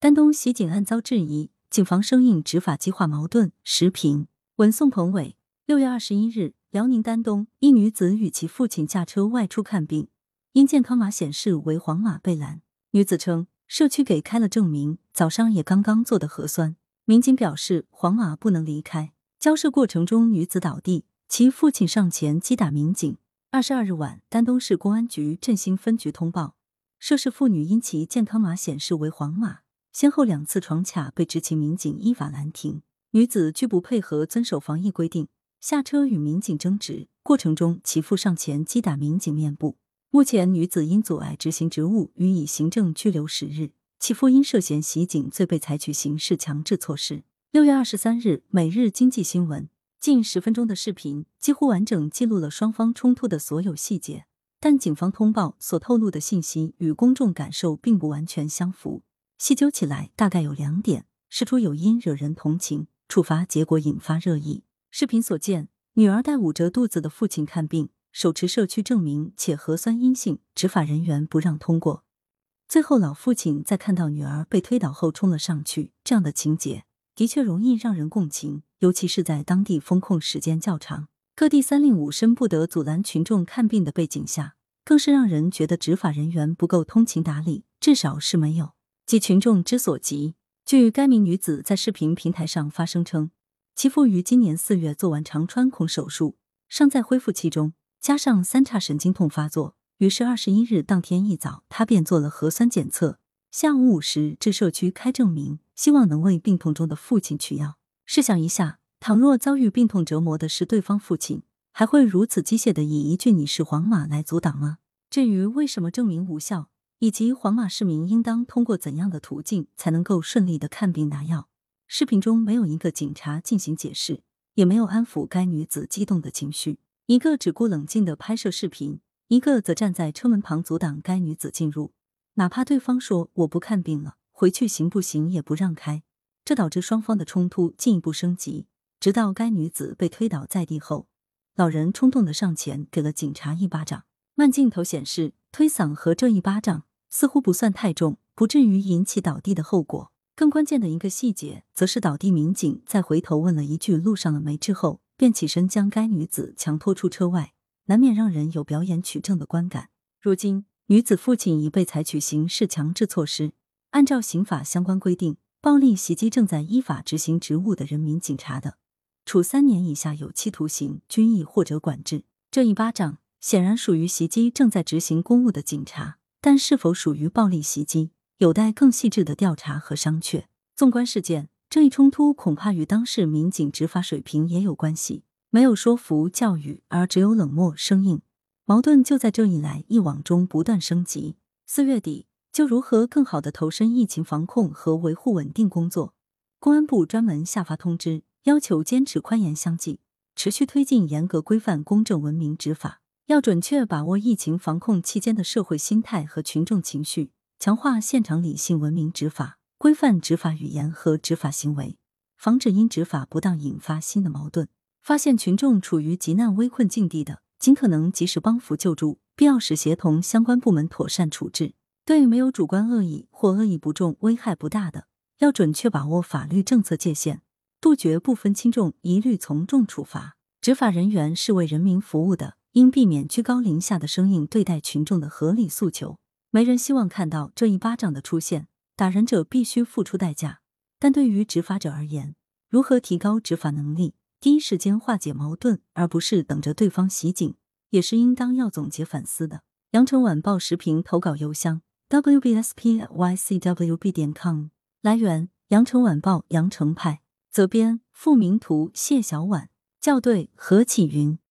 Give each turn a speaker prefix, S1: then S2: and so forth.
S1: 丹东袭警案遭质疑，警方生硬执法激化矛盾。时评文宋鹏伟。六月二十一日，辽宁丹东一女子与其父亲驾车外出看病，因健康码显示为黄码被拦。女子称，社区给开了证明，早上也刚刚做的核酸。民警表示，黄码不能离开。交涉过程中，女子倒地，其父亲上前击打民警。二十二日晚，丹东市公安局振兴分局通报，涉事妇女因其健康码显示为黄码，先后两次闯卡被执勤民警依法拦停。女子拒不配合遵守防疫规定，下车与民警争执，过程中其父上前击打民警面部。目前，女子因阻碍执行职务，予以行政拘留十日。其父因涉嫌袭警罪被采取刑事强制措施。六月二十三日，每日经济新闻近十分钟的视频几乎完整记录了双方冲突的所有细节，但警方通报所透露的信息与公众感受并不完全相符。细究起来，大概有两点：事出有因，惹人同情；处罚结果引发热议。视频所见，女儿带捂着肚子的父亲看病，手持社区证明且核酸阴性，执法人员不让通过。最后，老父亲在看到女儿被推倒后冲了上去，这样的情节的确容易让人共情，尤其是在当地封控时间较长、各地三令五申不得阻拦群众看病的背景下，更是让人觉得执法人员不够通情达理，至少是没有急群众之所急。据该名女子在视频平台上发声称，其父于今年四月做完肠穿孔手术，尚在恢复期中，加上三叉神经痛发作。于是二十一日当天一早，他便做了核酸检测。下午五时至社区开证明，希望能为病痛中的父亲取药。试想一下，倘若遭遇病痛折磨的是对方父亲，还会如此机械的以一句“你是皇马”来阻挡吗？至于为什么证明无效，以及皇马市民应当通过怎样的途径才能够顺利的看病拿药，视频中没有一个警察进行解释，也没有安抚该女子激动的情绪，一个只顾冷静的拍摄视频。一个则站在车门旁阻挡该女子进入，哪怕对方说我不看病了，回去行不行也不让开，这导致双方的冲突进一步升级，直到该女子被推倒在地后，老人冲动的上前给了警察一巴掌。慢镜头显示，推搡和这一巴掌似乎不算太重，不至于引起倒地的后果。更关键的一个细节，则是倒地民警在回头问了一句路上了没之后，便起身将该女子强拖出车外。难免让人有表演取证的观感。如今，女子父亲已被采取刑事强制措施。按照刑法相关规定，暴力袭击正在依法执行职务的人民警察的，处三年以下有期徒刑、拘役或者管制。这一巴掌显然属于袭击正在执行公务的警察，但是否属于暴力袭击，有待更细致的调查和商榷。纵观事件，这一冲突恐怕与当事民警执法水平也有关系。没有说服教育，而只有冷漠生硬，矛盾就在这一来一往中不断升级。四月底，就如何更好的投身疫情防控和维护稳定工作，公安部专门下发通知，要求坚持宽严相济，持续推进严格规范、公正文明执法，要准确把握疫情防控期间的社会心态和群众情绪，强化现场理性文明执法，规范执法语言和执法行为，防止因执法不当引发新的矛盾。发现群众处于急难危困境地的，尽可能及时帮扶救助，必要时协同相关部门妥善处置。对没有主观恶意或恶意不重、危害不大的，要准确把握法律政策界限，杜绝不分轻重，一律从重处罚。执法人员是为人民服务的，应避免居高临下的声音对待群众的合理诉求。没人希望看到这一巴掌的出现，打人者必须付出代价。但对于执法者而言，如何提高执法能力？第一时间化解矛盾，而不是等着对方袭警，也是应当要总结反思的。羊城晚报时评投稿邮箱：wbspycwb 点 com。来源：羊城晚报羊城派。责编：付明图，谢小婉。校对：何启云。